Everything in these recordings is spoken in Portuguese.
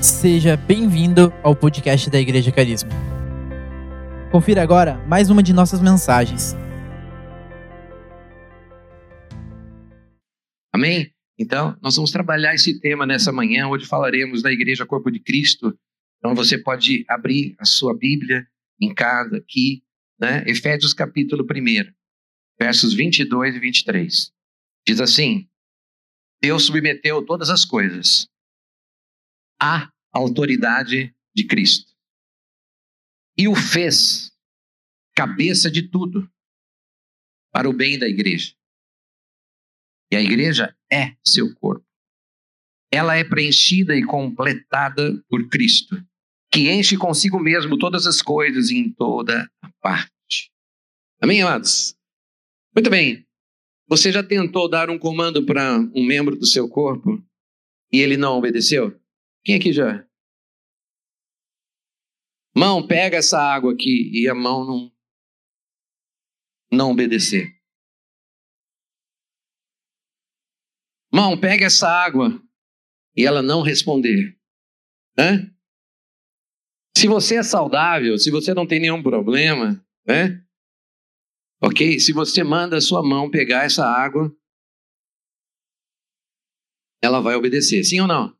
Seja bem-vindo ao podcast da Igreja Carisma. Confira agora mais uma de nossas mensagens. Amém? Então, nós vamos trabalhar esse tema nessa manhã. Hoje falaremos da Igreja Corpo de Cristo. Então, você pode abrir a sua Bíblia em casa, aqui, né? Efésios capítulo 1, versos 22 e 23. Diz assim: Deus submeteu todas as coisas à autoridade de Cristo e o fez cabeça de tudo para o bem da igreja. E a igreja é seu corpo. Ela é preenchida e completada por Cristo, que enche consigo mesmo todas as coisas em toda a parte. Amém, amados? Muito bem. Você já tentou dar um comando para um membro do seu corpo e ele não obedeceu? Quem aqui já? Mão, pega essa água aqui e a mão não não obedecer. Mão, pega essa água e ela não responder. Hã? Se você é saudável, se você não tem nenhum problema, né? Ok? Se você manda a sua mão pegar essa água, ela vai obedecer, sim ou não?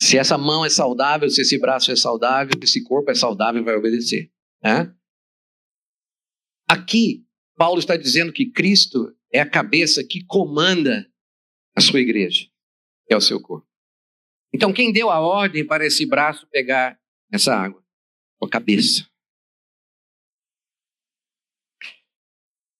Se essa mão é saudável, se esse braço é saudável, se esse corpo é saudável, vai obedecer. Né? Aqui, Paulo está dizendo que Cristo é a cabeça que comanda a sua igreja, é o seu corpo. Então, quem deu a ordem para esse braço pegar essa água? A cabeça.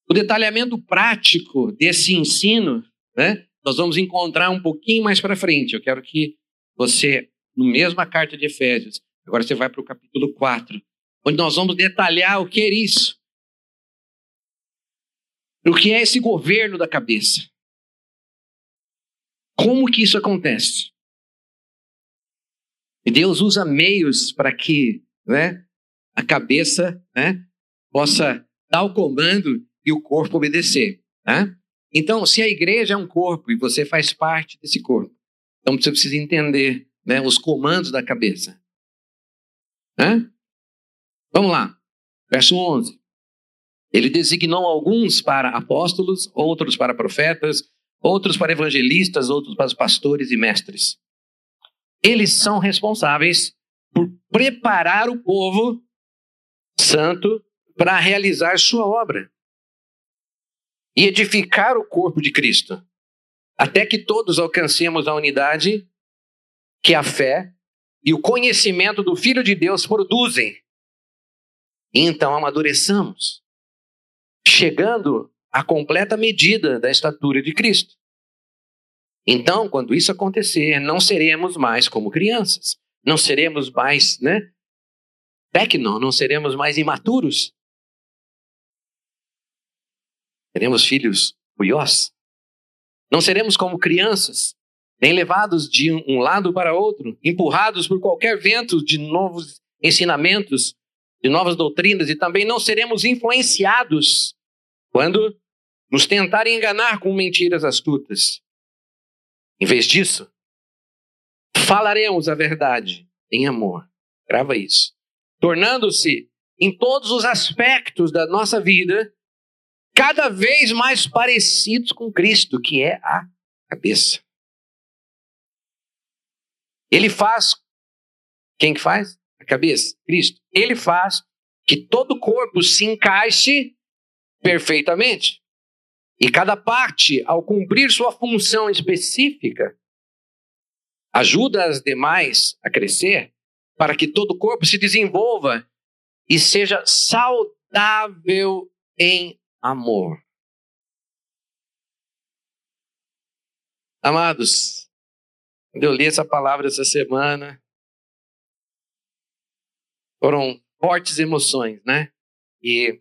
O detalhamento prático desse ensino, né, nós vamos encontrar um pouquinho mais para frente. Eu quero que você, no mesma carta de Efésios, agora você vai para o capítulo 4, onde nós vamos detalhar o que é isso. O que é esse governo da cabeça? Como que isso acontece? E Deus usa meios para que né, a cabeça né, possa dar o comando e o corpo obedecer. Né? Então, se a igreja é um corpo e você faz parte desse corpo, então você precisa entender né, os comandos da cabeça. Né? Vamos lá, verso 11. Ele designou alguns para apóstolos, outros para profetas, outros para evangelistas, outros para pastores e mestres. Eles são responsáveis por preparar o povo santo para realizar sua obra e edificar o corpo de Cristo, até que todos alcancemos a unidade que a fé e o conhecimento do Filho de Deus produzem. E então amadureçamos, chegando à completa medida da estatura de Cristo. Então, quando isso acontecer, não seremos mais como crianças, não seremos mais, né? Tecno, não seremos mais imaturos, Teremos filhos cuiós. Não seremos como crianças, nem levados de um lado para outro, empurrados por qualquer vento de novos ensinamentos, de novas doutrinas, e também não seremos influenciados quando nos tentarem enganar com mentiras astutas. Em vez disso, falaremos a verdade em amor. Grava isso. Tornando-se, em todos os aspectos da nossa vida, cada vez mais parecidos com Cristo, que é a cabeça. Ele faz. Quem que faz? A cabeça, Cristo. Ele faz que todo o corpo se encaixe perfeitamente. E cada parte, ao cumprir sua função específica, ajuda as demais a crescer para que todo o corpo se desenvolva e seja saudável em amor. Amados, quando eu li essa palavra essa semana, foram fortes emoções, né? E,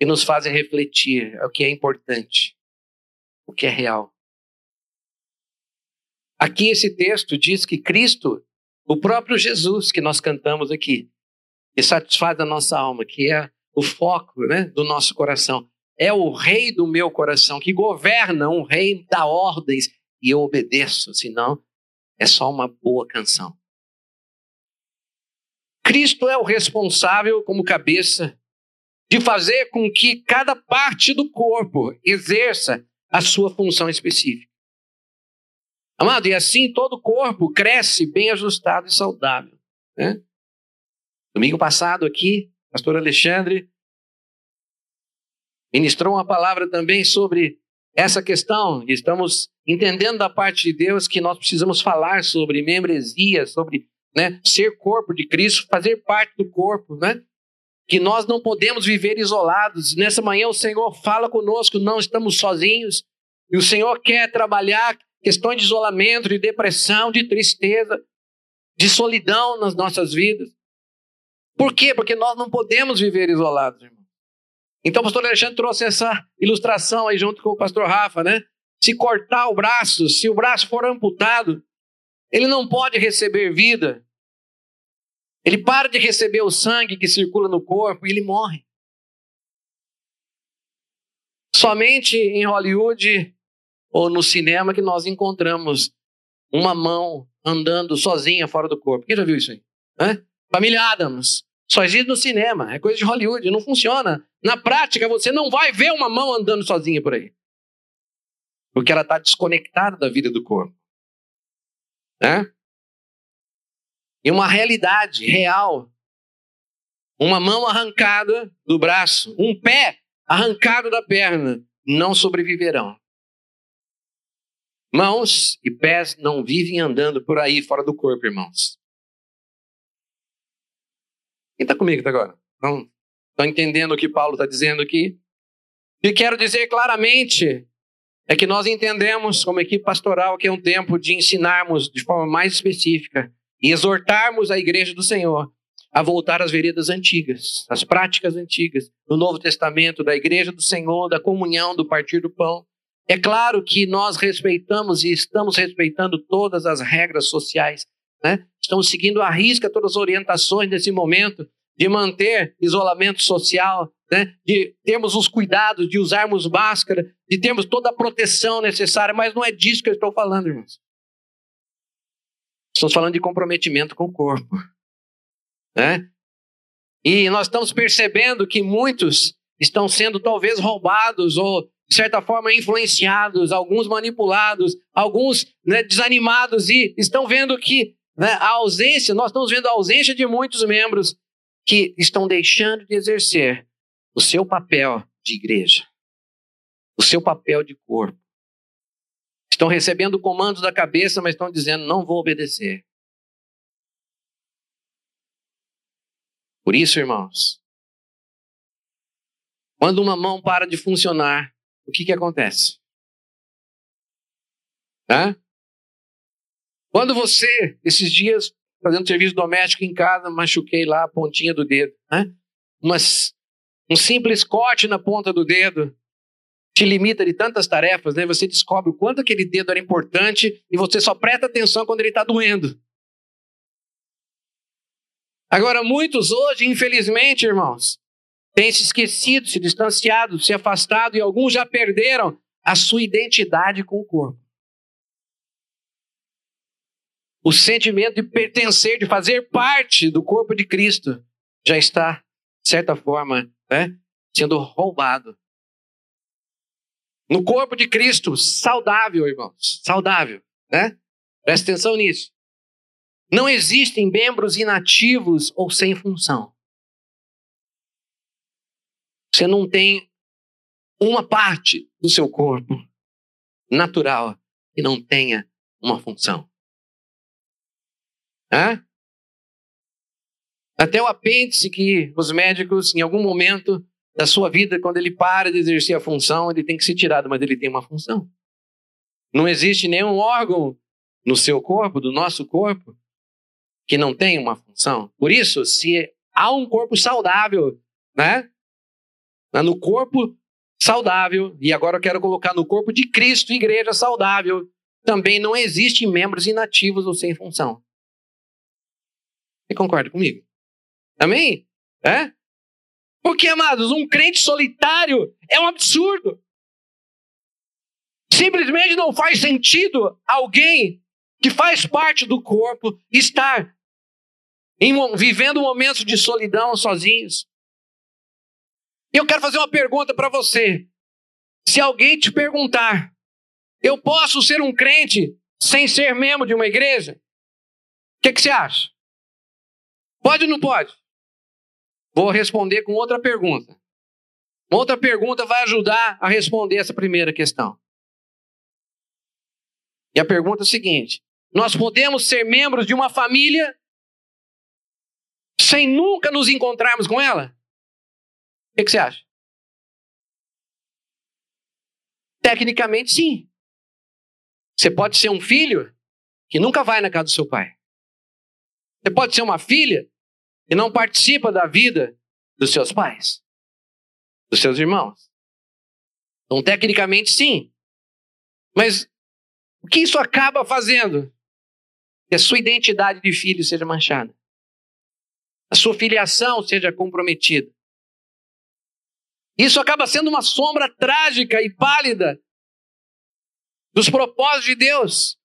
e nos fazem refletir o que é importante, o que é real. Aqui esse texto diz que Cristo, o próprio Jesus que nós cantamos aqui, que satisfaz a nossa alma, que é o foco né, do nosso coração. É o rei do meu coração que governa, um rei dá ordens e eu obedeço, senão é só uma boa canção. Cristo é o responsável, como cabeça, de fazer com que cada parte do corpo exerça a sua função específica. Amado, e assim todo o corpo cresce bem ajustado e saudável. Né? Domingo passado aqui, pastor Alexandre ministrou uma palavra também sobre essa questão. Estamos entendendo da parte de Deus que nós precisamos falar sobre membresia, sobre né, ser corpo de Cristo, fazer parte do corpo, né? Que nós não podemos viver isolados. Nessa manhã o Senhor fala conosco, não estamos sozinhos. E o Senhor quer trabalhar questões de isolamento, de depressão, de tristeza, de solidão nas nossas vidas. Por quê? Porque nós não podemos viver isolados, irmão. Então o pastor Alexandre trouxe essa ilustração aí junto com o pastor Rafa, né? Se cortar o braço, se o braço for amputado, ele não pode receber vida. Ele para de receber o sangue que circula no corpo e ele morre. Somente em Hollywood ou no cinema que nós encontramos uma mão andando sozinha fora do corpo. Quem já viu isso aí? Hã? Família Adams. Só existe no cinema, é coisa de Hollywood, não funciona. Na prática, você não vai ver uma mão andando sozinha por aí. Porque ela está desconectada da vida do corpo. Né? E uma realidade real. Uma mão arrancada do braço, um pé arrancado da perna, não sobreviverão. Mãos e pés não vivem andando por aí fora do corpo, irmãos. Quem está comigo até agora? Estão, estão entendendo o que Paulo está dizendo aqui? E quero dizer claramente é que nós entendemos, como equipe pastoral, que é um tempo de ensinarmos de forma mais específica e exortarmos a igreja do Senhor a voltar às veredas antigas, às práticas antigas, do Novo Testamento, da igreja do Senhor, da comunhão, do partir do pão. É claro que nós respeitamos e estamos respeitando todas as regras sociais, né? estamos seguindo à risca todas as orientações nesse momento de manter isolamento social, né? de termos os cuidados, de usarmos máscara, de termos toda a proteção necessária, mas não é disso que eu estou falando, irmãos. Estamos falando de comprometimento com o corpo. Né? E nós estamos percebendo que muitos estão sendo talvez roubados ou de certa forma, influenciados, alguns manipulados, alguns né, desanimados e estão vendo que né, a ausência, nós estamos vendo a ausência de muitos membros que estão deixando de exercer o seu papel de igreja, o seu papel de corpo. Estão recebendo comandos da cabeça, mas estão dizendo: não vou obedecer. Por isso, irmãos, quando uma mão para de funcionar, o que, que acontece? Hã? Quando você, esses dias, fazendo serviço doméstico em casa, machuquei lá a pontinha do dedo, né? Mas um simples corte na ponta do dedo te limita de tantas tarefas, né? Você descobre o quanto aquele dedo era importante e você só presta atenção quando ele está doendo. Agora, muitos hoje, infelizmente, irmãos, têm se esquecido, se distanciado, se afastado e alguns já perderam a sua identidade com o corpo. O sentimento de pertencer, de fazer parte do corpo de Cristo, já está, de certa forma, né, sendo roubado. No corpo de Cristo, saudável, irmãos, saudável, né? Presta atenção nisso. Não existem membros inativos ou sem função. Você não tem uma parte do seu corpo natural que não tenha uma função. Hã? Até o apêndice que os médicos, em algum momento da sua vida, quando ele para de exercer a função, ele tem que ser tirado, mas ele tem uma função. Não existe nenhum órgão no seu corpo, do nosso corpo, que não tem uma função. Por isso, se há um corpo saudável, né? No corpo saudável, e agora eu quero colocar no corpo de Cristo, igreja saudável, também não existem membros inativos ou sem função. Você concorda comigo? Amém? É? Porque, amados, um crente solitário é um absurdo. Simplesmente não faz sentido alguém que faz parte do corpo, estar em, vivendo momentos de solidão sozinhos. E eu quero fazer uma pergunta para você. Se alguém te perguntar, eu posso ser um crente sem ser membro de uma igreja? O que, que você acha? Pode ou não pode? Vou responder com outra pergunta. Outra pergunta vai ajudar a responder essa primeira questão. E a pergunta é a seguinte: nós podemos ser membros de uma família sem nunca nos encontrarmos com ela? O que, que você acha? Tecnicamente, sim. Você pode ser um filho que nunca vai na casa do seu pai. Você pode ser uma filha que não participa da vida dos seus pais, dos seus irmãos. Então, tecnicamente, sim. Mas o que isso acaba fazendo? Que a sua identidade de filho seja manchada. A sua filiação seja comprometida. Isso acaba sendo uma sombra trágica e pálida dos propósitos de Deus.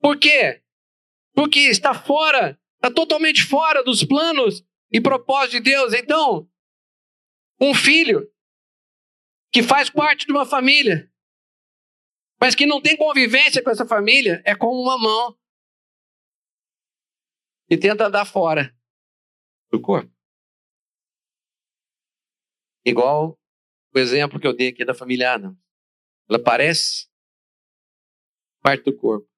Por quê? Porque está fora, está totalmente fora dos planos e propósitos de Deus. Então, um filho que faz parte de uma família mas que não tem convivência com essa família, é como uma mão que tenta andar fora do corpo. Igual o exemplo que eu dei aqui da família Adam. Ela parece parte do corpo,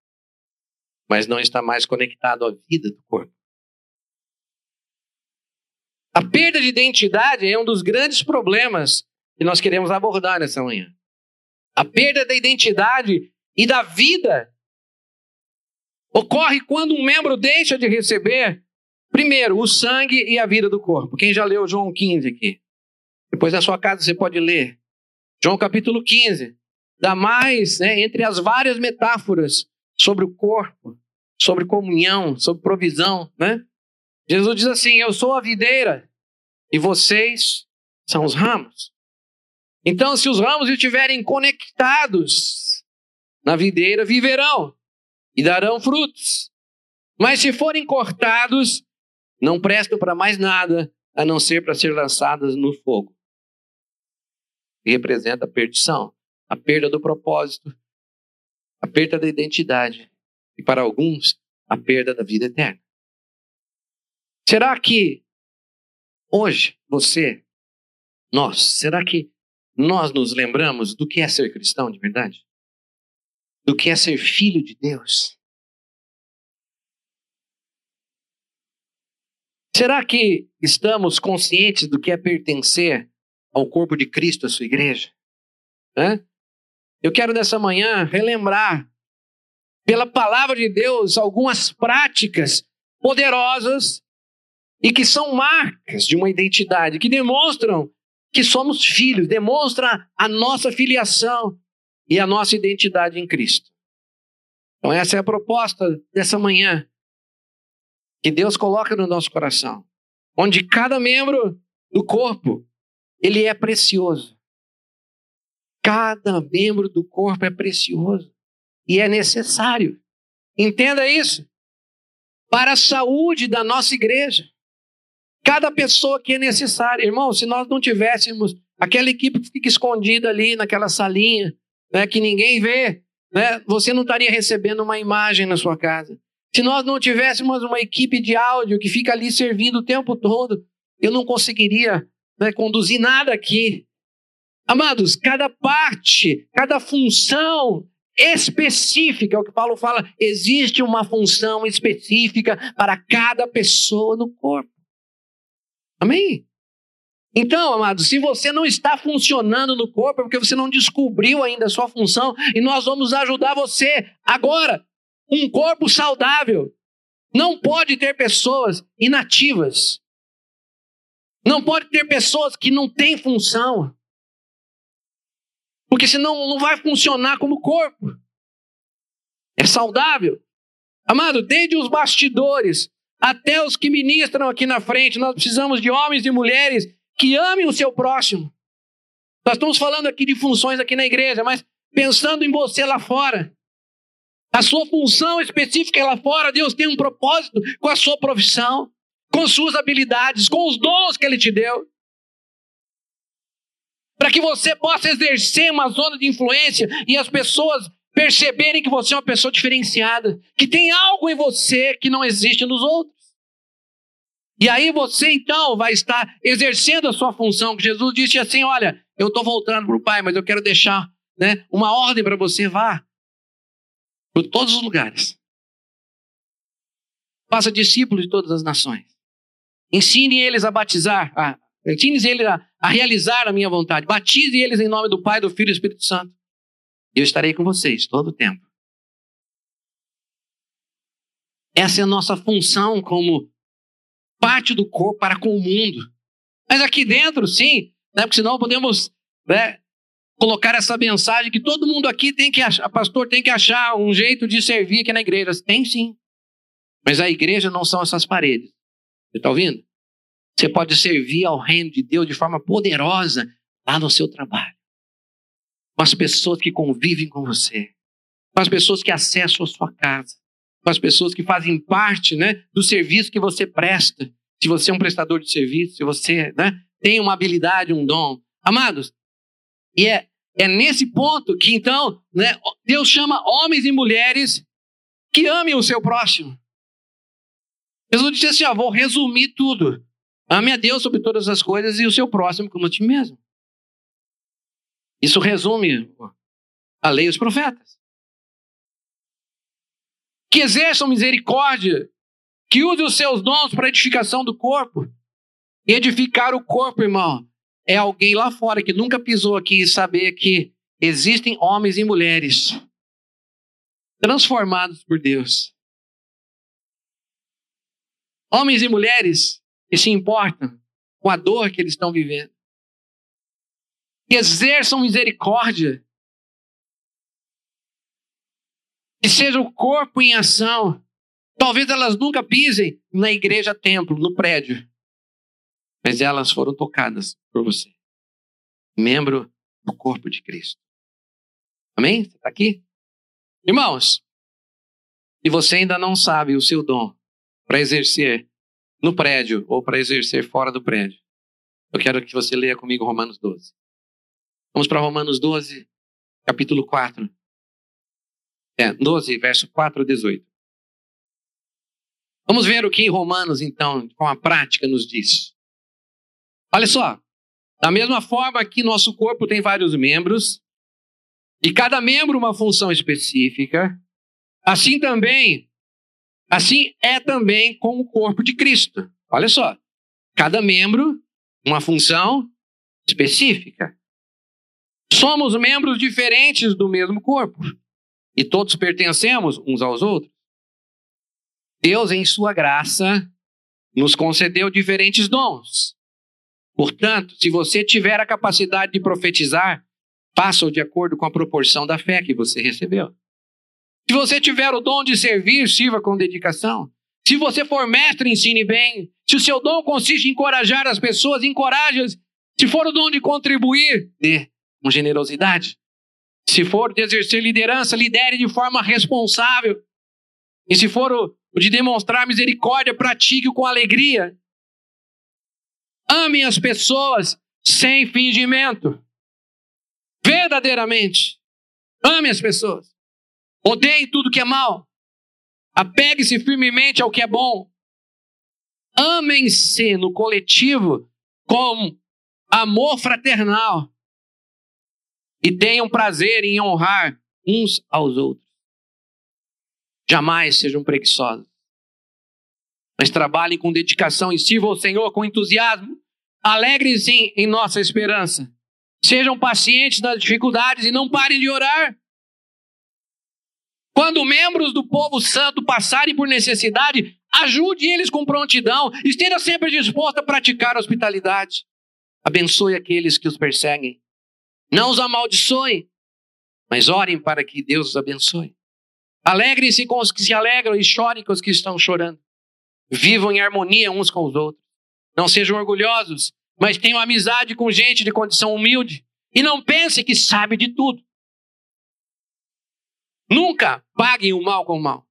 mas não está mais conectado à vida do corpo. A perda de identidade é um dos grandes problemas que nós queremos abordar nessa manhã. A perda da identidade e da vida ocorre quando um membro deixa de receber, primeiro, o sangue e a vida do corpo. Quem já leu João 15 aqui? Depois na sua casa você pode ler. João capítulo 15. Dá mais, né, entre as várias metáforas sobre o corpo, sobre comunhão, sobre provisão, né? Jesus diz assim: Eu sou a videira e vocês são os ramos. Então, se os ramos estiverem conectados na videira, viverão e darão frutos. Mas se forem cortados, não prestam para mais nada a não ser para ser lançadas no fogo. Representa a perdição, a perda do propósito, a perda da identidade e, para alguns, a perda da vida eterna. Será que hoje você, nós, será que nós nos lembramos do que é ser cristão de verdade? Do que é ser filho de Deus? Será que estamos conscientes do que é pertencer ao corpo de Cristo, a sua igreja? Hã? Eu quero nessa manhã relembrar, pela palavra de Deus, algumas práticas poderosas e que são marcas de uma identidade, que demonstram que somos filhos, demonstra a nossa filiação e a nossa identidade em Cristo. Então, essa é a proposta dessa manhã que Deus coloca no nosso coração, onde cada membro do corpo ele é precioso. Cada membro do corpo é precioso e é necessário. Entenda isso. Para a saúde da nossa igreja. Cada pessoa que é necessária. Irmão, se nós não tivéssemos aquela equipe que fica escondida ali naquela salinha, né, que ninguém vê, né, você não estaria recebendo uma imagem na sua casa. Se nós não tivéssemos uma equipe de áudio que fica ali servindo o tempo todo, eu não conseguiria né, conduzir nada aqui. Amados, cada parte, cada função específica, é o que Paulo fala, existe uma função específica para cada pessoa no corpo. Amém? Então, amados, se você não está funcionando no corpo, é porque você não descobriu ainda a sua função, e nós vamos ajudar você agora. Um corpo saudável não pode ter pessoas inativas. Não pode ter pessoas que não têm função. Porque senão não vai funcionar como corpo. É saudável. Amado, desde os bastidores até os que ministram aqui na frente. Nós precisamos de homens e mulheres que amem o seu próximo. Nós estamos falando aqui de funções aqui na igreja, mas pensando em você lá fora. A sua função específica lá fora, Deus tem um propósito com a sua profissão, com suas habilidades, com os dons que Ele te deu. Para que você possa exercer uma zona de influência e as pessoas perceberem que você é uma pessoa diferenciada, que tem algo em você que não existe nos outros. E aí você então vai estar exercendo a sua função, que Jesus disse assim: Olha, eu estou voltando para o Pai, mas eu quero deixar né, uma ordem para você, vá por todos os lugares. Faça discípulos de todas as nações. Ensine eles a batizar, a, ensine eles a, a realizar a minha vontade. Batize eles em nome do Pai, do Filho e do Espírito Santo. E eu estarei com vocês todo o tempo. Essa é a nossa função como parte do corpo para com o mundo. Mas aqui dentro, sim, né, porque senão podemos né, colocar essa mensagem que todo mundo aqui tem que achar, pastor tem que achar um jeito de servir aqui na igreja. Tem sim. Mas a igreja não são essas paredes. Você está ouvindo? Você pode servir ao reino de Deus de forma poderosa lá no seu trabalho. Com as pessoas que convivem com você. Com as pessoas que acessam a sua casa. Com as pessoas que fazem parte né, do serviço que você presta. Se você é um prestador de serviço, se você né, tem uma habilidade, um dom. Amados, e é, é nesse ponto que então né, Deus chama homens e mulheres que amem o seu próximo. Jesus disse assim: ó, vou resumir tudo. Ame a Deus sobre todas as coisas e o seu próximo como a ti mesmo. Isso resume a lei e os profetas. Que exerçam misericórdia, que usem os seus dons para edificação do corpo. E edificar o corpo, irmão, é alguém lá fora que nunca pisou aqui e saber que existem homens e mulheres transformados por Deus. Homens e mulheres que se importam com a dor que eles estão vivendo. Que exerçam misericórdia. Que seja o corpo em ação. Talvez elas nunca pisem na igreja templo, no prédio mas elas foram tocadas por você. Membro do corpo de Cristo. Amém? Você está aqui? Irmãos, e você ainda não sabe o seu dom para exercer no prédio ou para exercer fora do prédio, eu quero que você leia comigo Romanos 12. Vamos para Romanos 12, capítulo 4. É, 12, verso 4 a 18. Vamos ver o que Romanos, então, com a prática, nos diz. Olha só, da mesma forma que nosso corpo tem vários membros, e cada membro uma função específica, assim também, assim é também com o corpo de Cristo. Olha só, cada membro uma função específica. Somos membros diferentes do mesmo corpo e todos pertencemos uns aos outros. Deus, em sua graça, nos concedeu diferentes dons. Portanto, se você tiver a capacidade de profetizar, faça-o de acordo com a proporção da fé que você recebeu. Se você tiver o dom de servir, sirva com dedicação. Se você for mestre, ensine bem. Se o seu dom consiste em encorajar as pessoas, encoraje-as. Se for o dom de contribuir, dê com generosidade. Se for de exercer liderança, lidere de forma responsável. E se for o de demonstrar misericórdia, pratique-o com alegria. Amem as pessoas sem fingimento. Verdadeiramente. Ame as pessoas. Odeie tudo que é mal. Apegue-se firmemente ao que é bom. Amem-se no coletivo com amor fraternal. E tenham prazer em honrar uns aos outros. Jamais sejam preguiçosos mas trabalhem com dedicação e sirvam ao Senhor com entusiasmo. Alegrem-se em nossa esperança. Sejam pacientes nas dificuldades e não parem de orar. Quando membros do povo santo passarem por necessidade, ajude eles com prontidão. Esteja sempre disposto a praticar a hospitalidade. Abençoe aqueles que os perseguem. Não os amaldiçoe, mas orem para que Deus os abençoe. Alegrem-se com os que se alegram e chorem com os que estão chorando. Vivam em harmonia uns com os outros. Não sejam orgulhosos, mas tenham amizade com gente de condição humilde. E não pense que sabe de tudo. Nunca paguem o mal com o mal.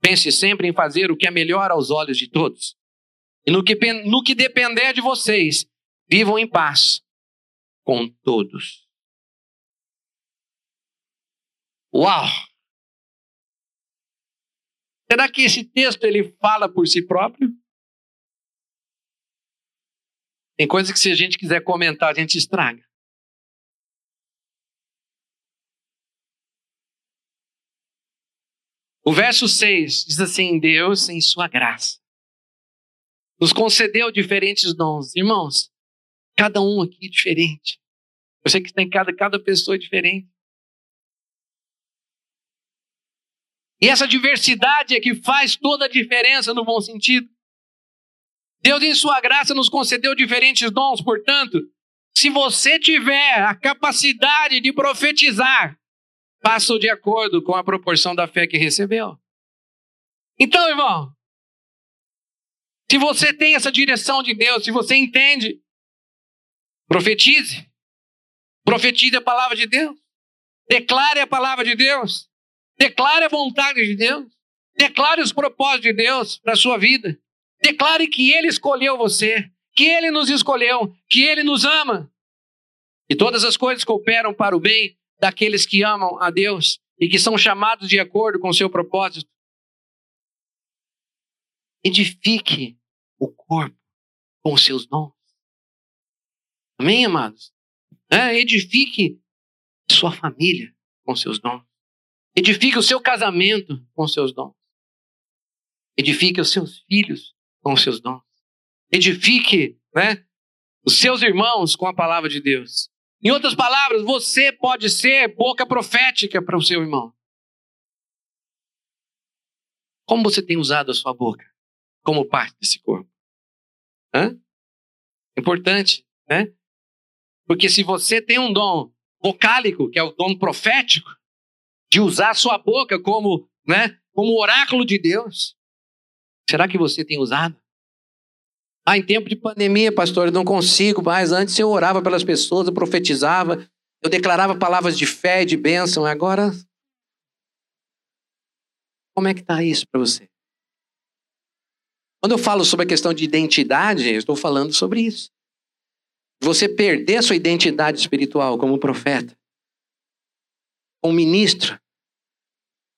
Pense sempre em fazer o que é melhor aos olhos de todos. E no que, no que depender de vocês, vivam em paz com todos. Uau! Será que esse texto ele fala por si próprio? Tem coisas que se a gente quiser comentar, a gente estraga. O verso 6 diz assim: Deus, em sua graça, nos concedeu diferentes dons. Irmãos, cada um aqui é diferente. Eu sei que tem cada, cada pessoa é diferente. E essa diversidade é que faz toda a diferença no bom sentido. Deus, em Sua graça, nos concedeu diferentes dons, portanto, se você tiver a capacidade de profetizar, faça de acordo com a proporção da fé que recebeu. Então, irmão, se você tem essa direção de Deus, se você entende, profetize. Profetize a palavra de Deus. Declare a palavra de Deus. Declare a vontade de Deus. Declare os propósitos de Deus para a sua vida. Declare que Ele escolheu você, que Ele nos escolheu, que Ele nos ama. E todas as coisas cooperam para o bem daqueles que amam a Deus e que são chamados de acordo com o seu propósito. Edifique o corpo com os seus dons. Amém, amados? É, edifique sua família com seus dons. Edifique o seu casamento com seus dons. Edifique os seus filhos com seus dons. Edifique né, os seus irmãos com a palavra de Deus. Em outras palavras, você pode ser boca profética para o seu irmão. Como você tem usado a sua boca como parte desse corpo? Hã? Importante, né? Porque se você tem um dom vocálico, que é o dom profético, de usar a sua boca como, né, como oráculo de Deus. Será que você tem usado? Ah, em tempo de pandemia, pastor, eu não consigo mais. Antes eu orava pelas pessoas, eu profetizava, eu declarava palavras de fé e de bênção. Agora, como é que está isso para você? Quando eu falo sobre a questão de identidade, eu estou falando sobre isso. Você perder sua identidade espiritual como profeta, como ministro,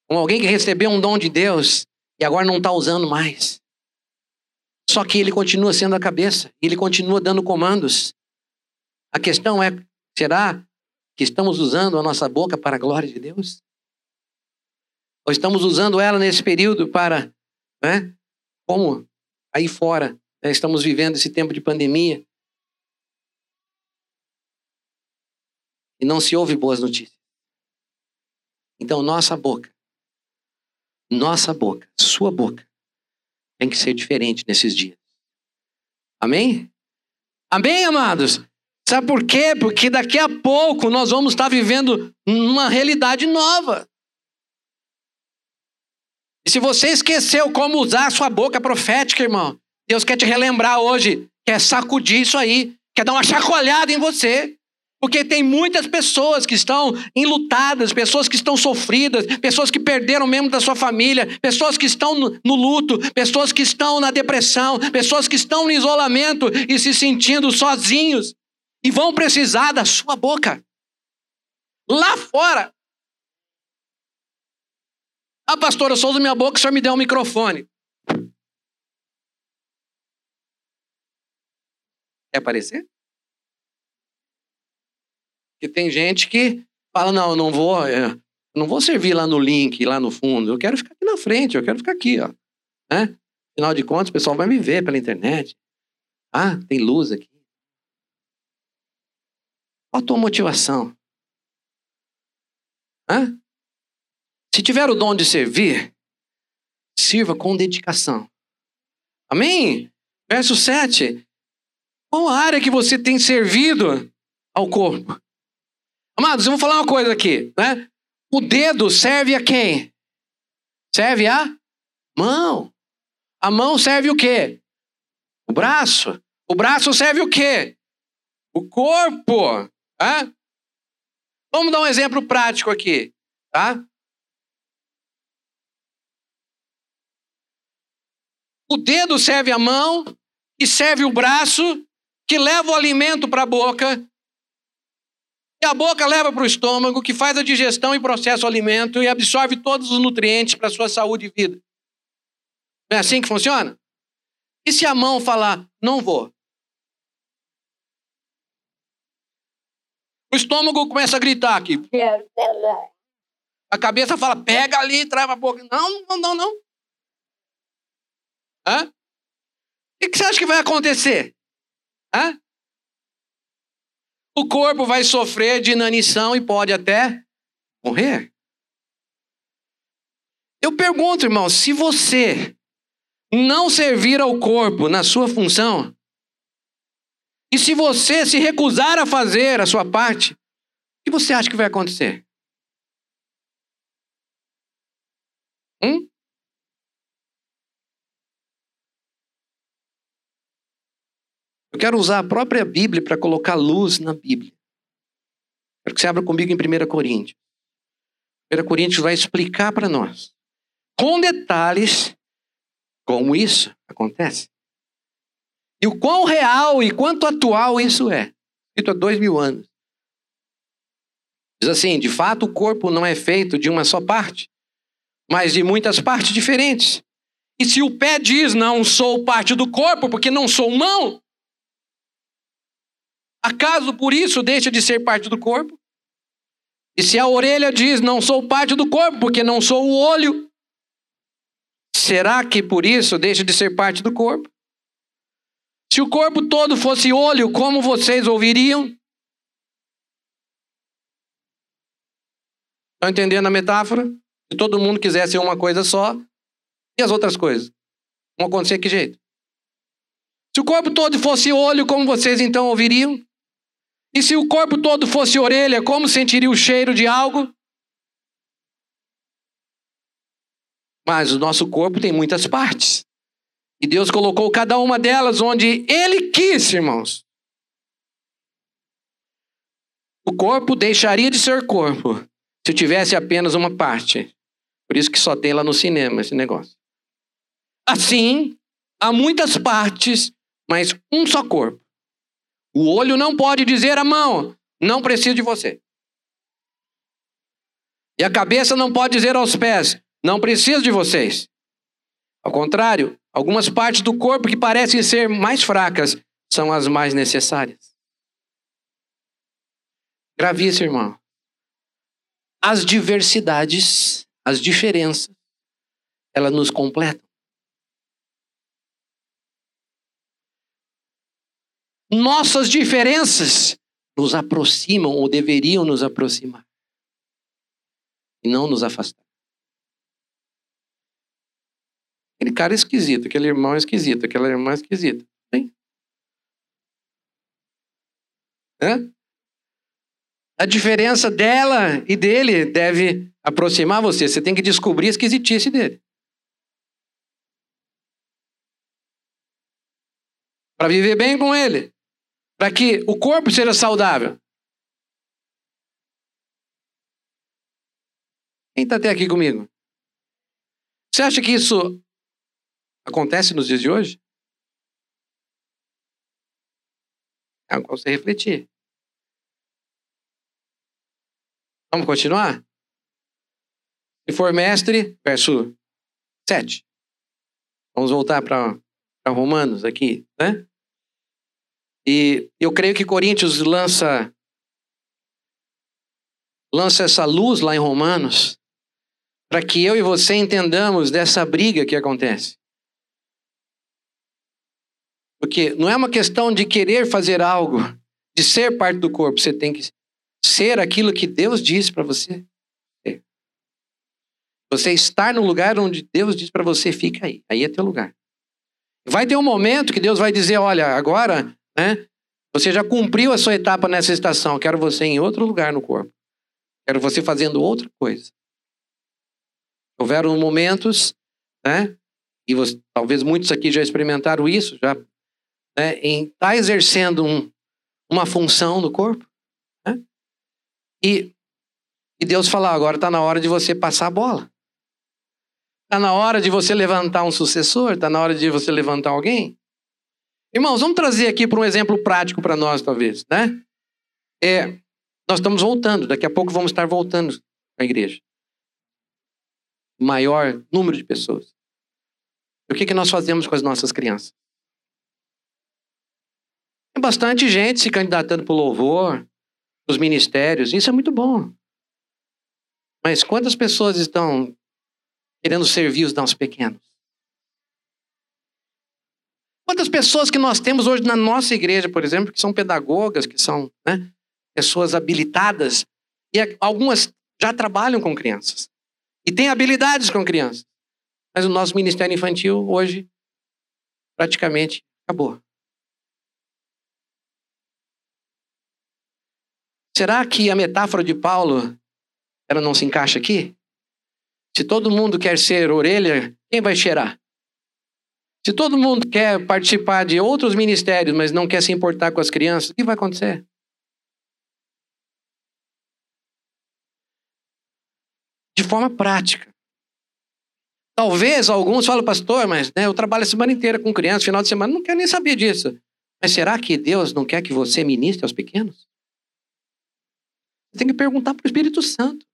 com alguém que recebeu um dom de Deus e agora não está usando mais. Só que ele continua sendo a cabeça, ele continua dando comandos. A questão é: será que estamos usando a nossa boca para a glória de Deus? Ou estamos usando ela nesse período para, né? Como aí fora, né, estamos vivendo esse tempo de pandemia e não se ouve boas notícias. Então, nossa boca nossa boca, sua boca, tem que ser diferente nesses dias. Amém? Amém, amados? Sabe por quê? Porque daqui a pouco nós vamos estar vivendo uma realidade nova. E se você esqueceu como usar a sua boca profética, irmão, Deus quer te relembrar hoje, quer sacudir isso aí, quer dar uma chacoalhada em você. Porque tem muitas pessoas que estão enlutadas, pessoas que estão sofridas, pessoas que perderam membro da sua família, pessoas que estão no, luto, pessoas que estão na depressão, pessoas que estão no isolamento e se sentindo sozinhos e vão precisar da sua boca. Lá fora. Ah, pastor, eu sou da minha boca, o senhor me deu um microfone. Quer aparecer? Porque tem gente que fala, não, eu não vou, eu é, não vou servir lá no link, lá no fundo. Eu quero ficar aqui na frente, eu quero ficar aqui, ó. Né? Afinal de contas, o pessoal vai me ver pela internet. Ah, tem luz aqui. Qual a tua motivação? Hã? Se tiver o dom de servir, sirva com dedicação. Amém? Verso 7. Qual a área que você tem servido ao corpo? Amados, eu vou falar uma coisa aqui, né? O dedo serve a quem? Serve a mão. A mão serve o quê? O braço. O braço serve o quê? O corpo. Tá? Vamos dar um exemplo prático aqui, tá? O dedo serve a mão, que serve o braço, que leva o alimento para a boca, a boca leva para o estômago, que faz a digestão e processa o alimento e absorve todos os nutrientes para a sua saúde e vida. Não é assim que funciona? E se a mão falar, não vou? O estômago começa a gritar aqui. A cabeça fala, pega ali, trava a boca. Não, não, não, não. Hã? O que você acha que vai acontecer? Hã? O corpo vai sofrer de inanição e pode até morrer. Eu pergunto, irmão, se você não servir ao corpo na sua função, e se você se recusar a fazer a sua parte, o que você acha que vai acontecer? Hum? Eu quero usar a própria Bíblia para colocar luz na Bíblia. Quero que você abra comigo em 1 Coríntios. 1 Coríntios vai explicar para nós, com detalhes, como isso acontece. E o quão real e quanto atual isso é. Escrito há dois mil anos. Diz assim: de fato, o corpo não é feito de uma só parte, mas de muitas partes diferentes. E se o pé diz não sou parte do corpo porque não sou mão, acaso por isso deixa de ser parte do corpo? E se a orelha diz não sou parte do corpo porque não sou o olho, será que por isso deixa de ser parte do corpo? Se o corpo todo fosse olho, como vocês ouviriam? Estão entendendo a metáfora? Se todo mundo quisesse uma coisa só, e as outras coisas? Vão acontecer que jeito? Se o corpo todo fosse olho, como vocês então ouviriam? E se o corpo todo fosse orelha, como sentiria o cheiro de algo? Mas o nosso corpo tem muitas partes. E Deus colocou cada uma delas onde Ele quis, irmãos. O corpo deixaria de ser corpo se tivesse apenas uma parte. Por isso que só tem lá no cinema esse negócio. Assim, há muitas partes, mas um só corpo. O olho não pode dizer à mão: não preciso de você. E a cabeça não pode dizer aos pés: não preciso de vocês. Ao contrário, algumas partes do corpo que parecem ser mais fracas são as mais necessárias. Grave isso, irmão. As diversidades, as diferenças, elas nos completam. Nossas diferenças nos aproximam ou deveriam nos aproximar e não nos afastar. Aquele cara é esquisito, aquele irmão é esquisito, aquela irmã é esquisita. Hein? Hã? A diferença dela e dele deve aproximar você. Você tem que descobrir a esquisitice dele. Para viver bem com ele. Para que o corpo seja saudável. Quem está até aqui comigo? Você acha que isso Acontece nos dias de hoje? É algo para você refletir. Vamos continuar? Se for mestre, verso 7. Vamos voltar para Romanos aqui, né? E eu creio que Coríntios lança lança essa luz lá em Romanos para que eu e você entendamos dessa briga que acontece. Porque não é uma questão de querer fazer algo, de ser parte do corpo. Você tem que ser aquilo que Deus diz para você. Você estar no lugar onde Deus diz para você, fica aí. Aí é teu lugar. Vai ter um momento que Deus vai dizer: olha, agora, né? Você já cumpriu a sua etapa nessa estação. Quero você em outro lugar no corpo. Quero você fazendo outra coisa. Houveram momentos, né? E você, talvez muitos aqui já experimentaram isso, já né, em estar tá exercendo um, uma função no corpo. Né? E, e Deus fala: agora está na hora de você passar a bola. Está na hora de você levantar um sucessor? Está na hora de você levantar alguém? Irmãos, vamos trazer aqui para um exemplo prático para nós, talvez, né? É, nós estamos voltando, daqui a pouco vamos estar voltando à igreja. Maior número de pessoas. O que, que nós fazemos com as nossas crianças? Tem bastante gente se candidatando para o louvor, os ministérios, isso é muito bom. Mas quantas pessoas estão querendo servir os nossos pequenos? Quantas pessoas que nós temos hoje na nossa igreja, por exemplo, que são pedagogas, que são né, pessoas habilitadas, e algumas já trabalham com crianças e têm habilidades com crianças. Mas o nosso ministério infantil hoje praticamente acabou. Será que a metáfora de Paulo ela não se encaixa aqui? Se todo mundo quer ser orelha, quem vai cheirar? Se todo mundo quer participar de outros ministérios, mas não quer se importar com as crianças, o que vai acontecer? De forma prática. Talvez alguns falem, pastor, mas né, eu trabalho a semana inteira com crianças, final de semana, não quero nem saber disso. Mas será que Deus não quer que você ministre aos pequenos? Você tem que perguntar para o Espírito Santo.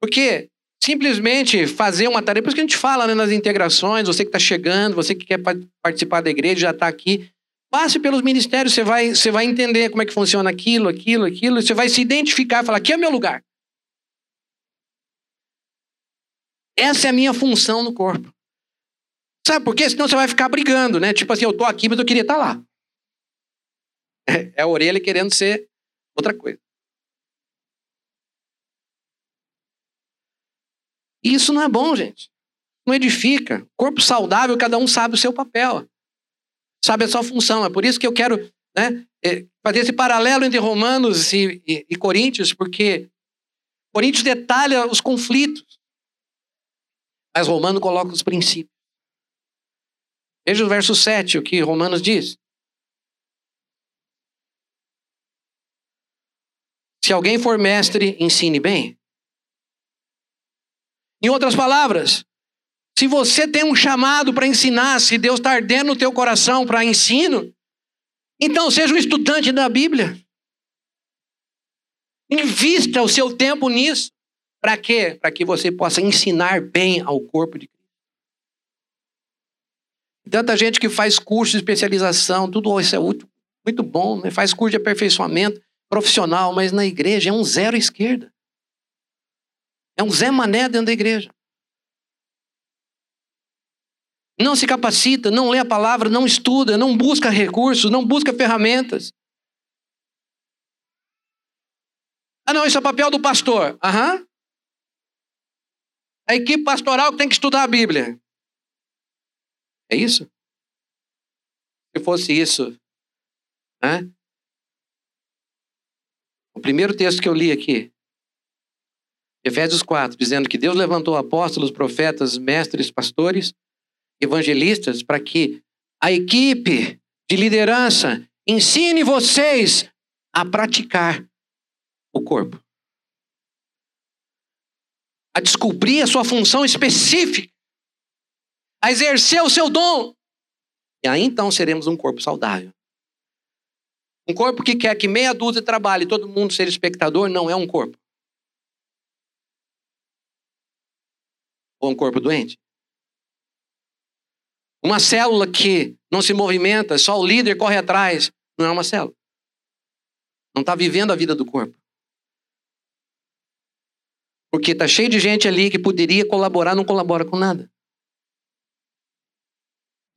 Porque simplesmente fazer uma tarefa, por isso que a gente fala né, nas integrações, você que está chegando, você que quer participar da igreja, já está aqui, passe pelos ministérios, você vai, você vai entender como é que funciona aquilo, aquilo, aquilo, você vai se identificar, falar, aqui é o meu lugar. Essa é a minha função no corpo. Sabe por quê? Senão você vai ficar brigando, né? Tipo assim, eu tô aqui, mas eu queria estar tá lá. É a orelha querendo ser outra coisa. E isso não é bom, gente. Não edifica. Corpo saudável, cada um sabe o seu papel. Sabe a sua função. É por isso que eu quero né, é, fazer esse paralelo entre Romanos e, e, e Coríntios, porque Coríntios detalha os conflitos. Mas Romano coloca os princípios. Veja o verso 7, o que Romanos diz. Se alguém for mestre, ensine bem. Em outras palavras, se você tem um chamado para ensinar, se Deus está ardendo no teu coração para ensino, então seja um estudante da Bíblia. Invista o seu tempo nisso. Para quê? Para que você possa ensinar bem ao corpo de Cristo. Tanta gente que faz curso de especialização, tudo isso é muito, muito bom, né? faz curso de aperfeiçoamento profissional, mas na igreja é um zero esquerda. É um Zé Mané dentro da igreja. Não se capacita, não lê a palavra, não estuda, não busca recursos, não busca ferramentas. Ah, não, isso é papel do pastor. Aham. A equipe pastoral tem que estudar a Bíblia. É isso? Se fosse isso, né? O primeiro texto que eu li aqui, Efésios 4, dizendo que Deus levantou apóstolos, profetas, mestres, pastores, evangelistas, para que a equipe de liderança ensine vocês a praticar o corpo. A descobrir a sua função específica. A exercer o seu dom. E aí então seremos um corpo saudável. Um corpo que quer que meia dúzia trabalhe e todo mundo seja espectador não é um corpo. Ou um corpo doente. Uma célula que não se movimenta, só o líder corre atrás, não é uma célula. Não está vivendo a vida do corpo. Porque está cheio de gente ali que poderia colaborar, não colabora com nada.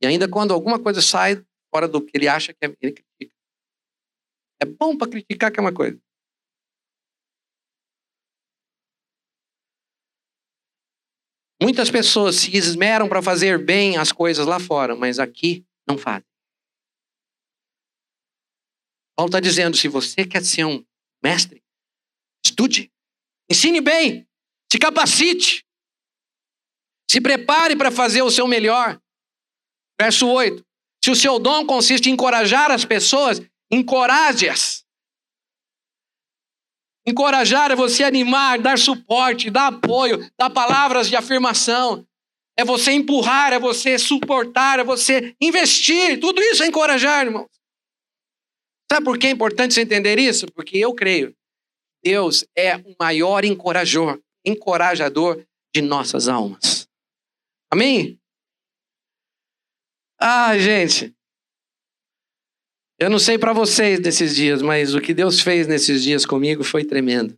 E ainda quando alguma coisa sai fora do que ele acha que é, ele critica. É bom para criticar que é uma coisa. Muitas pessoas se esmeram para fazer bem as coisas lá fora, mas aqui não fazem. Paulo está dizendo: se você quer ser um mestre, estude, ensine bem, se capacite, se prepare para fazer o seu melhor. Verso 8: se o seu dom consiste em encorajar as pessoas, encoraje-as. Encorajar é você animar, dar suporte, dar apoio, dar palavras de afirmação. É você empurrar, é você suportar, é você investir. Tudo isso é encorajar, irmãos. Sabe por que é importante você entender isso? Porque eu creio. Deus é o maior encorajador, encorajador de nossas almas. Amém? Ah, gente. Eu não sei para vocês nesses dias, mas o que Deus fez nesses dias comigo foi tremendo.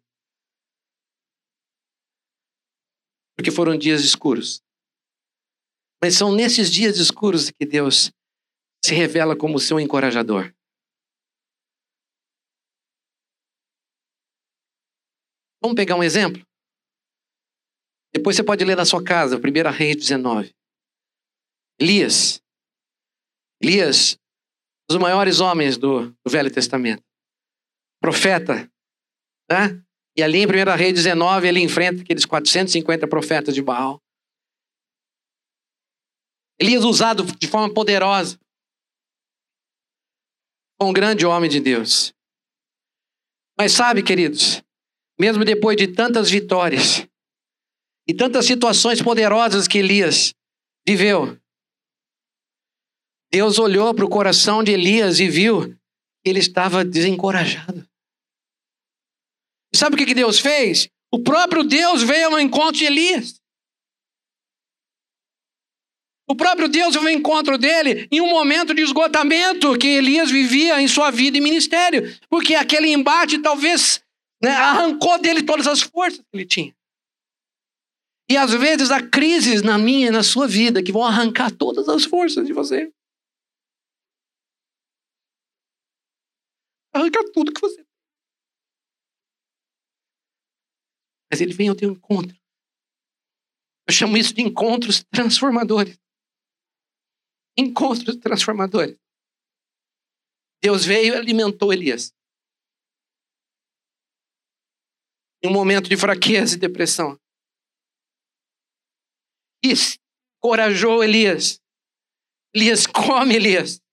Porque foram dias escuros. Mas são nesses dias escuros que Deus se revela como seu encorajador. Vamos pegar um exemplo? Depois você pode ler na sua casa, 1 Reis 19. Elias. Elias, dos maiores homens do, do Velho Testamento. Profeta. Né? E ali em 1 Reis 19, ele enfrenta aqueles 450 profetas de Baal. Elias usado de forma poderosa. Um grande homem de Deus. Mas sabe, queridos, mesmo depois de tantas vitórias e tantas situações poderosas que Elias viveu, Deus olhou para o coração de Elias e viu que ele estava desencorajado. Sabe o que Deus fez? O próprio Deus veio ao encontro de Elias. O próprio Deus veio ao encontro dele em um momento de esgotamento que Elias vivia em sua vida e ministério. Porque aquele embate talvez né, arrancou dele todas as forças que ele tinha. E às vezes há crises na minha e na sua vida que vão arrancar todas as forças de você. Arrancar tudo que você Mas ele vem ao teu encontro. Eu chamo isso de encontros transformadores. Encontros transformadores. Deus veio e alimentou Elias. em um momento de fraqueza e depressão. E corajou Elias. Elias come Elias.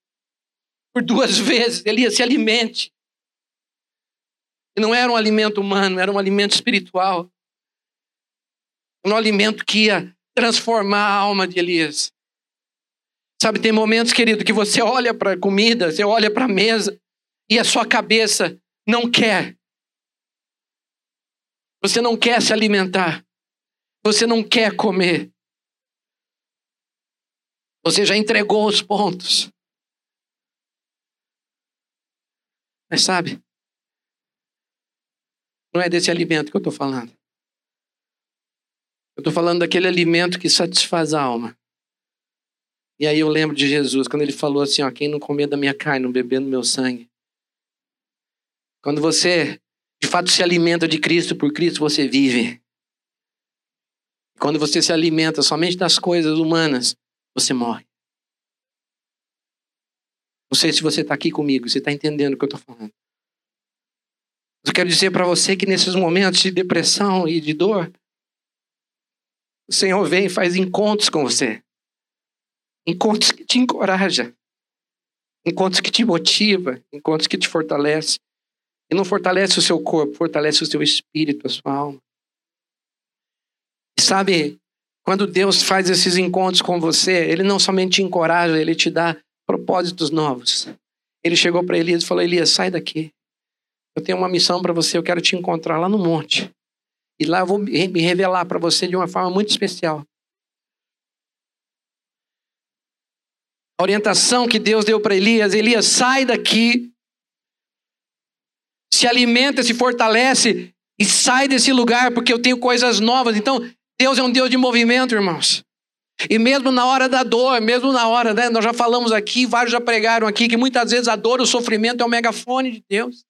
Por duas vezes, Elias se alimente. E não era um alimento humano, era um alimento espiritual. Um alimento que ia transformar a alma de Elias. Sabe, tem momentos, querido, que você olha para a comida, você olha para a mesa e a sua cabeça não quer você não quer se alimentar. Você não quer comer. Você já entregou os pontos. Mas sabe, não é desse alimento que eu estou falando. Eu estou falando daquele alimento que satisfaz a alma. E aí eu lembro de Jesus, quando ele falou assim: ó, quem não comer da minha carne, não beber do meu sangue. Quando você de fato se alimenta de Cristo, por Cristo você vive. Quando você se alimenta somente das coisas humanas, você morre. Não sei se você está aqui comigo, você está entendendo o que eu estou falando. Eu quero dizer para você que nesses momentos de depressão e de dor, o Senhor vem e faz encontros com você. Encontros que te encoraja. Encontros que te motiva, encontros que te fortalece. E não fortalece o seu corpo, fortalece o seu espírito, a sua alma. E sabe, quando Deus faz esses encontros com você, Ele não somente te encoraja, Ele te dá propósitos novos. Ele chegou para Elias e falou: Elias, sai daqui. Eu tenho uma missão para você, eu quero te encontrar lá no monte. E lá eu vou me revelar para você de uma forma muito especial. A orientação que Deus deu para Elias: Elias, sai daqui se alimenta, se fortalece e sai desse lugar, porque eu tenho coisas novas. Então, Deus é um Deus de movimento, irmãos. E mesmo na hora da dor, mesmo na hora, né, nós já falamos aqui, vários já pregaram aqui, que muitas vezes a dor, o sofrimento é o megafone de Deus.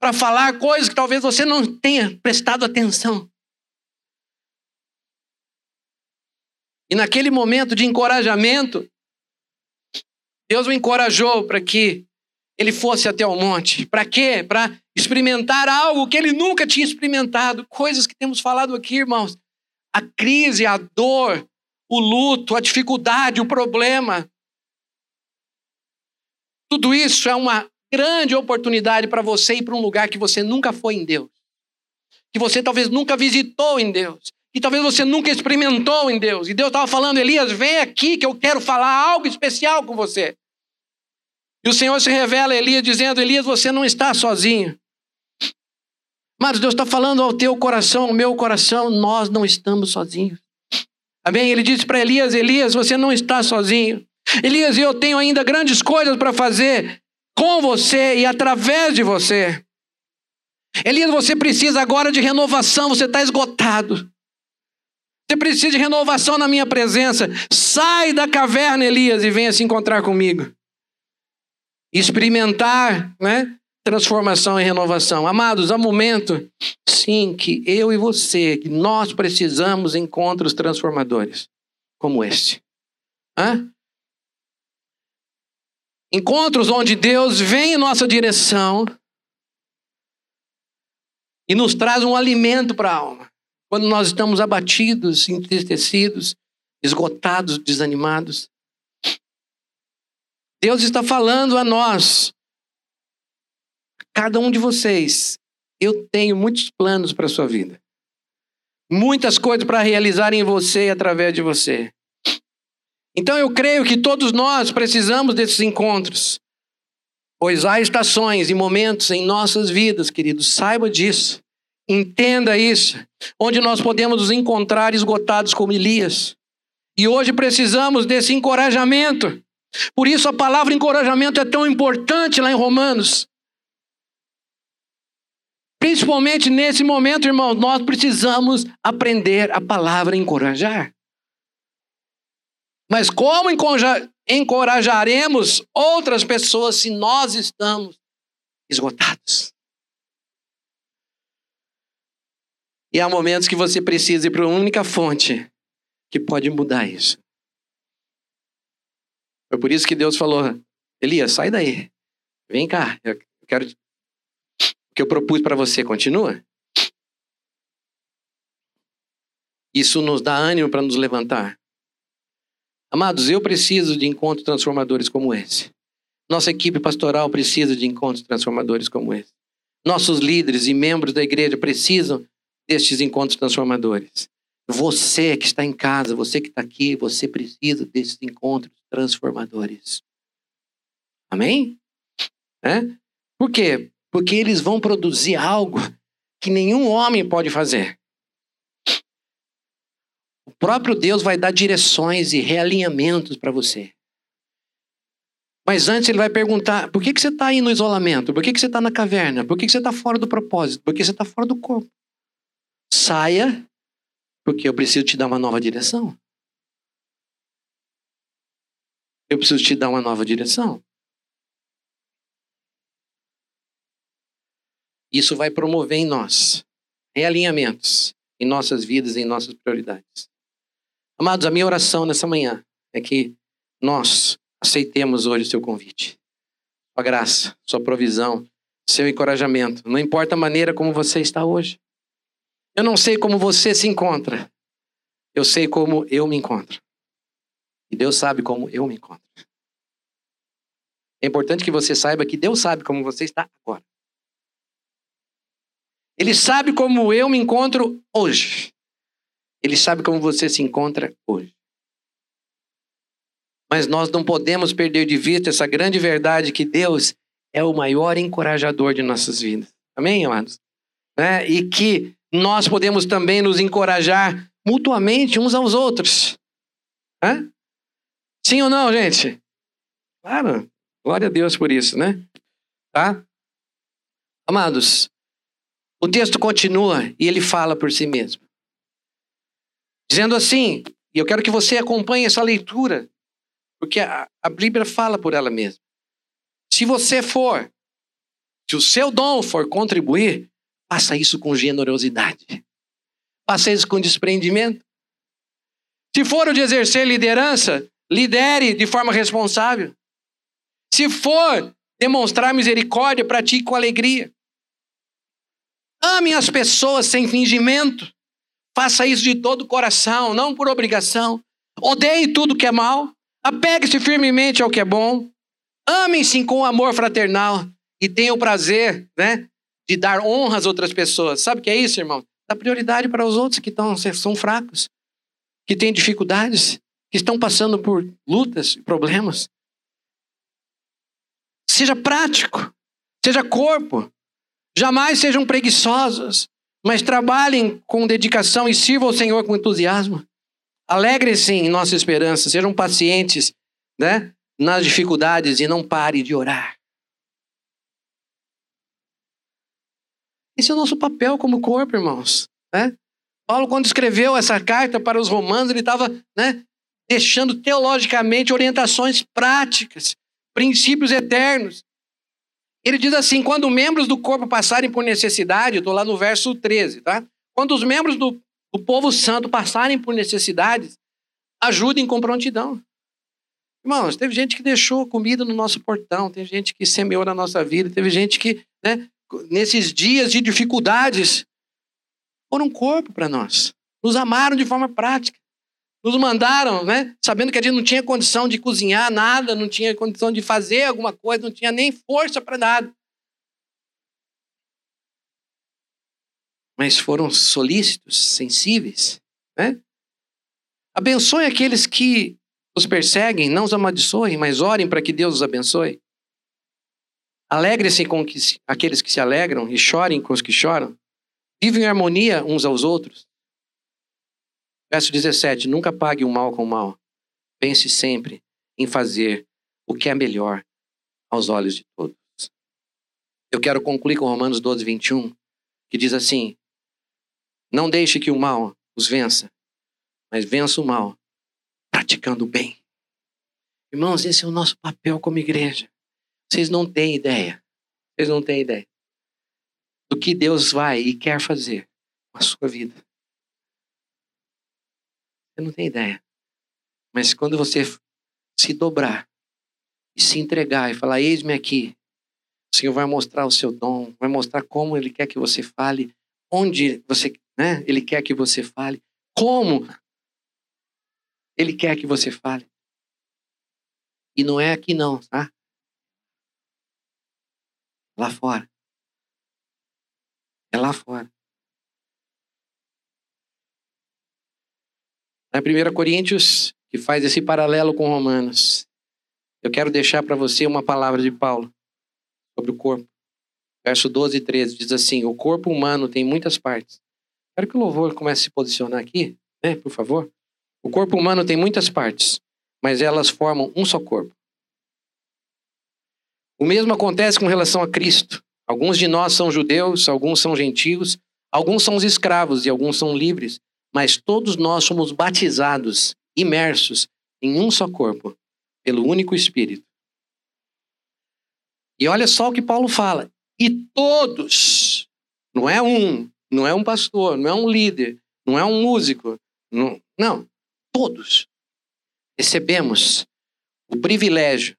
Para falar coisas que talvez você não tenha prestado atenção. E naquele momento de encorajamento, Deus o encorajou para que ele fosse até o monte. Para quê? Para experimentar algo que ele nunca tinha experimentado. Coisas que temos falado aqui, irmãos. A crise, a dor, o luto, a dificuldade, o problema. Tudo isso é uma grande oportunidade para você ir para um lugar que você nunca foi em Deus. Que você talvez nunca visitou em Deus. Que talvez você nunca experimentou em Deus. E Deus estava falando, Elias, vem aqui que eu quero falar algo especial com você. E o Senhor se revela a Elias dizendo: Elias, você não está sozinho. Mas Deus está falando ao teu coração, ao meu coração, nós não estamos sozinhos. Amém? Ele disse para Elias: Elias, você não está sozinho. Elias, eu tenho ainda grandes coisas para fazer com você e através de você. Elias, você precisa agora de renovação, você está esgotado. Você precisa de renovação na minha presença. Sai da caverna, Elias, e venha se encontrar comigo. Experimentar, né? Transformação e renovação. Amados, há momento, sim, que eu e você, que nós precisamos encontros transformadores, como este. Hã? Encontros onde Deus vem em nossa direção e nos traz um alimento para a alma. Quando nós estamos abatidos, entristecidos, esgotados, desanimados. Deus está falando a nós, cada um de vocês, eu tenho muitos planos para a sua vida. Muitas coisas para realizar em você e através de você. Então eu creio que todos nós precisamos desses encontros. Pois há estações e momentos em nossas vidas, queridos, saiba disso. Entenda isso, onde nós podemos nos encontrar esgotados como Elias. E hoje precisamos desse encorajamento. Por isso a palavra encorajamento é tão importante lá em Romanos. Principalmente nesse momento, irmãos, nós precisamos aprender a palavra encorajar. Mas como encorajaremos outras pessoas se nós estamos esgotados? E há momentos que você precisa ir para a única fonte que pode mudar isso. Foi por isso que Deus falou: Elias, sai daí. Vem cá, eu quero. Que eu propus para você continua? Isso nos dá ânimo para nos levantar. Amados, eu preciso de encontros transformadores como esse. Nossa equipe pastoral precisa de encontros transformadores como esse. Nossos líderes e membros da igreja precisam destes encontros transformadores. Você que está em casa, você que está aqui, você precisa desses encontros transformadores. Amém? É? Por quê? Porque eles vão produzir algo que nenhum homem pode fazer. O próprio Deus vai dar direções e realinhamentos para você. Mas antes ele vai perguntar: por que, que você está aí no isolamento? Por que, que você está na caverna? Por que, que você está fora do propósito? Por que você está fora do corpo? Saia, porque eu preciso te dar uma nova direção. Eu preciso te dar uma nova direção. Isso vai promover em nós realinhamentos em nossas vidas em nossas prioridades. Amados, a minha oração nessa manhã é que nós aceitemos hoje o seu convite. Sua graça, sua provisão, seu encorajamento. Não importa a maneira como você está hoje. Eu não sei como você se encontra. Eu sei como eu me encontro. E Deus sabe como eu me encontro. É importante que você saiba que Deus sabe como você está agora. Ele sabe como eu me encontro hoje. Ele sabe como você se encontra hoje. Mas nós não podemos perder de vista essa grande verdade que Deus é o maior encorajador de nossas vidas. Amém, amados? É, e que nós podemos também nos encorajar mutuamente uns aos outros. Hã? Sim ou não, gente? Claro. Glória a Deus por isso, né? Tá? Amados, o texto continua e ele fala por si mesmo. Dizendo assim, e eu quero que você acompanhe essa leitura, porque a, a Bíblia fala por ela mesma. Se você for, se o seu dom for contribuir, Faça isso com generosidade. Faça isso com desprendimento. Se for o de exercer liderança, lidere de forma responsável. Se for demonstrar misericórdia, pratique com alegria. Ame as pessoas sem fingimento. Faça isso de todo o coração, não por obrigação. Odeie tudo que é mal. Apegue-se firmemente ao que é bom. Amem-se com amor fraternal e tenha o prazer, né, de dar honra às outras pessoas. Sabe o que é isso, irmão? Dá prioridade para os outros que tão, são fracos, que têm dificuldades, que estão passando por lutas e problemas. Seja prático, seja corpo. Jamais sejam preguiçosos, mas trabalhem com dedicação e sirvam ao Senhor com entusiasmo. Alegrem-se em nossa esperança, sejam pacientes né, nas dificuldades e não pare de orar. Esse é o nosso papel como corpo, irmãos. Né? Paulo, quando escreveu essa carta para os romanos, ele estava né, deixando teologicamente orientações práticas, princípios eternos. Ele diz assim: quando membros do corpo passarem por necessidade, estou lá no verso 13, tá? Quando os membros do, do povo santo passarem por necessidades, ajudem com prontidão. Irmãos, teve gente que deixou comida no nosso portão, teve gente que semeou na nossa vida, teve gente que, né, nesses dias de dificuldades, foram um corpo para nós. Nos amaram de forma prática. Nos mandaram, né? Sabendo que a gente não tinha condição de cozinhar nada, não tinha condição de fazer alguma coisa, não tinha nem força para nada. Mas foram solícitos, sensíveis, né? Abençoe aqueles que os perseguem, não os amaldiçoem, mas orem para que Deus os abençoe. Alegre-se com que, aqueles que se alegram e chorem com os que choram. Vivem em harmonia uns aos outros. Verso 17: Nunca pague o mal com o mal. Pense sempre em fazer o que é melhor aos olhos de todos. Eu quero concluir com Romanos 12, 21, que diz assim: Não deixe que o mal os vença, mas vença o mal praticando o bem. Irmãos, esse é o nosso papel como igreja. Vocês não têm ideia. Vocês não têm ideia do que Deus vai e quer fazer com a sua vida. Você não tem ideia. Mas quando você se dobrar e se entregar e falar: Eis-me aqui, o Senhor vai mostrar o seu dom, vai mostrar como Ele quer que você fale, onde você, né, Ele quer que você fale, como Ele quer que você fale. E não é aqui não, tá? Lá fora. É lá fora. Na 1 Coríntios, que faz esse paralelo com Romanos, eu quero deixar para você uma palavra de Paulo sobre o corpo. Verso 12 e 13 diz assim: O corpo humano tem muitas partes. Quero que o louvor comece a se posicionar aqui, né, por favor. O corpo humano tem muitas partes, mas elas formam um só corpo. O mesmo acontece com relação a Cristo. Alguns de nós são judeus, alguns são gentios, alguns são os escravos e alguns são livres mas todos nós somos batizados, imersos em um só corpo, pelo único Espírito. E olha só o que Paulo fala. E todos, não é um, não é um pastor, não é um líder, não é um músico, não, não todos recebemos o privilégio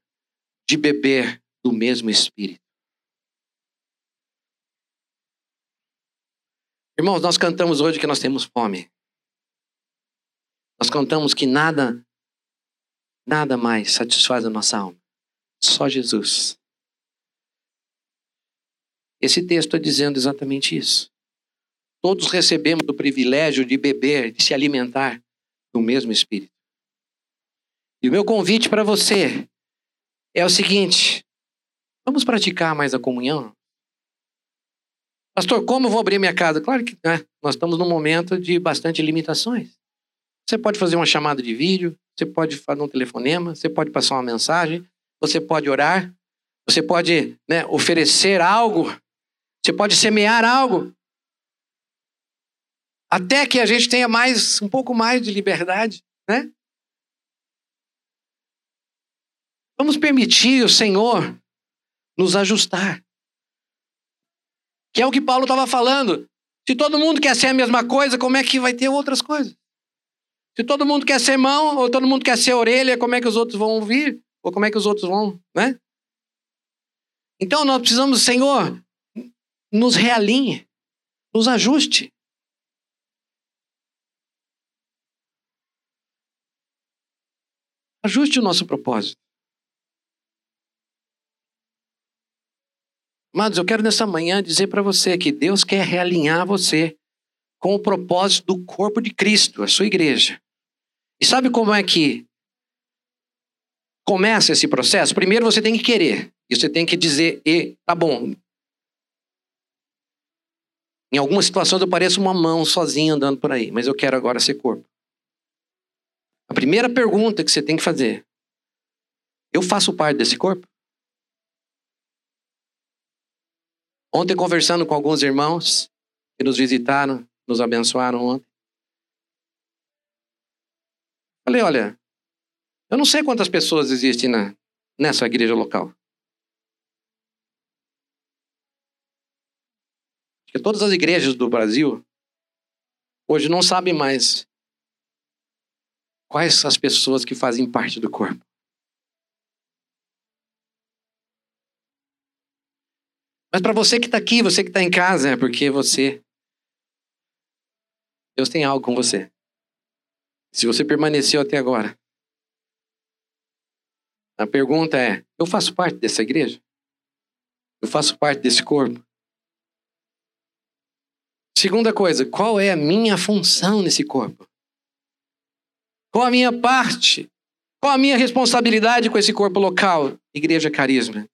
de beber do mesmo Espírito. Irmãos, nós cantamos hoje que nós temos fome. Nós contamos que nada, nada mais satisfaz a nossa alma. Só Jesus. Esse texto está dizendo exatamente isso. Todos recebemos o privilégio de beber, de se alimentar do mesmo Espírito. E o meu convite para você é o seguinte: vamos praticar mais a comunhão? Pastor, como eu vou abrir minha casa? Claro que né, nós estamos num momento de bastante limitações. Você pode fazer uma chamada de vídeo, você pode fazer um telefonema, você pode passar uma mensagem, você pode orar, você pode né, oferecer algo, você pode semear algo. Até que a gente tenha mais, um pouco mais de liberdade, né? Vamos permitir o Senhor nos ajustar. Que é o que Paulo estava falando. Se todo mundo quer ser a mesma coisa, como é que vai ter outras coisas? Se todo mundo quer ser mão, ou todo mundo quer ser orelha, como é que os outros vão ouvir? Ou como é que os outros vão, né? Então nós precisamos, Senhor, nos realinhe, nos ajuste. Ajuste o nosso propósito. Amados, eu quero nessa manhã dizer para você que Deus quer realinhar você com o propósito do corpo de Cristo, a sua igreja. E sabe como é que começa esse processo? Primeiro você tem que querer. E você tem que dizer, e tá bom. Em algumas situações eu pareço uma mão sozinha andando por aí, mas eu quero agora ser corpo. A primeira pergunta que você tem que fazer: eu faço parte desse corpo? Ontem, conversando com alguns irmãos que nos visitaram, nos abençoaram ontem. Falei, olha, eu não sei quantas pessoas existem na, nessa igreja local. Porque todas as igrejas do Brasil hoje não sabem mais quais as pessoas que fazem parte do corpo. Mas para você que está aqui, você que está em casa, é porque você. Deus tem algo com você. Se você permaneceu até agora. A pergunta é: eu faço parte dessa igreja? Eu faço parte desse corpo? Segunda coisa, qual é a minha função nesse corpo? Qual a minha parte? Qual a minha responsabilidade com esse corpo local? Igreja Carisma.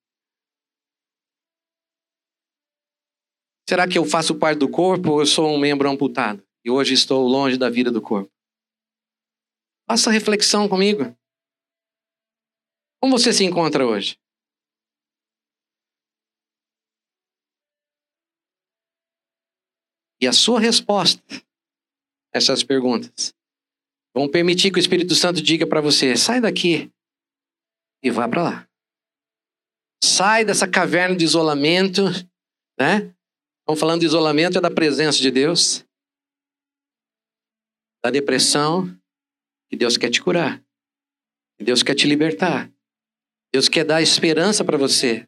Será que eu faço parte do corpo ou eu sou um membro amputado? E hoje estou longe da vida do corpo. Faça reflexão comigo. Como você se encontra hoje? E a sua resposta a essas perguntas vão permitir que o Espírito Santo diga para você: sai daqui e vá para lá. Sai dessa caverna de isolamento, né? Estamos falando de isolamento, é da presença de Deus. Da depressão, que Deus quer te curar. Que Deus quer te libertar. Deus quer dar esperança para você.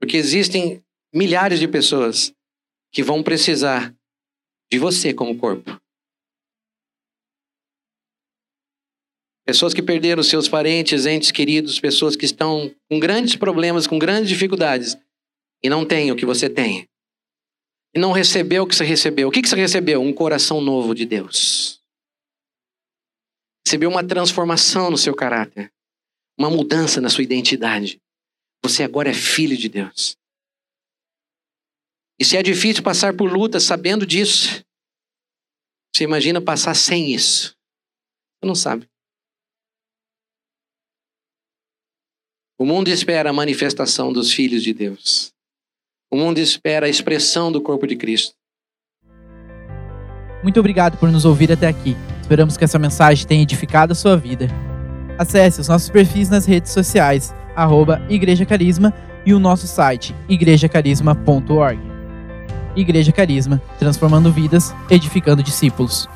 Porque existem milhares de pessoas que vão precisar de você como corpo. Pessoas que perderam seus parentes, entes queridos, pessoas que estão com grandes problemas, com grandes dificuldades e não tem o que você tem. E não recebeu o que você recebeu. O que você recebeu? Um coração novo de Deus. Recebeu uma transformação no seu caráter. Uma mudança na sua identidade. Você agora é filho de Deus. E se é difícil passar por lutas sabendo disso, você imagina passar sem isso. Você não sabe. O mundo espera a manifestação dos filhos de Deus. O mundo espera a expressão do corpo de Cristo. Muito obrigado por nos ouvir até aqui. Esperamos que essa mensagem tenha edificado a sua vida. Acesse os nossos perfis nas redes sociais, arroba Igreja Carisma e o nosso site, igrejacarisma.org. Igreja Carisma, transformando vidas, edificando discípulos.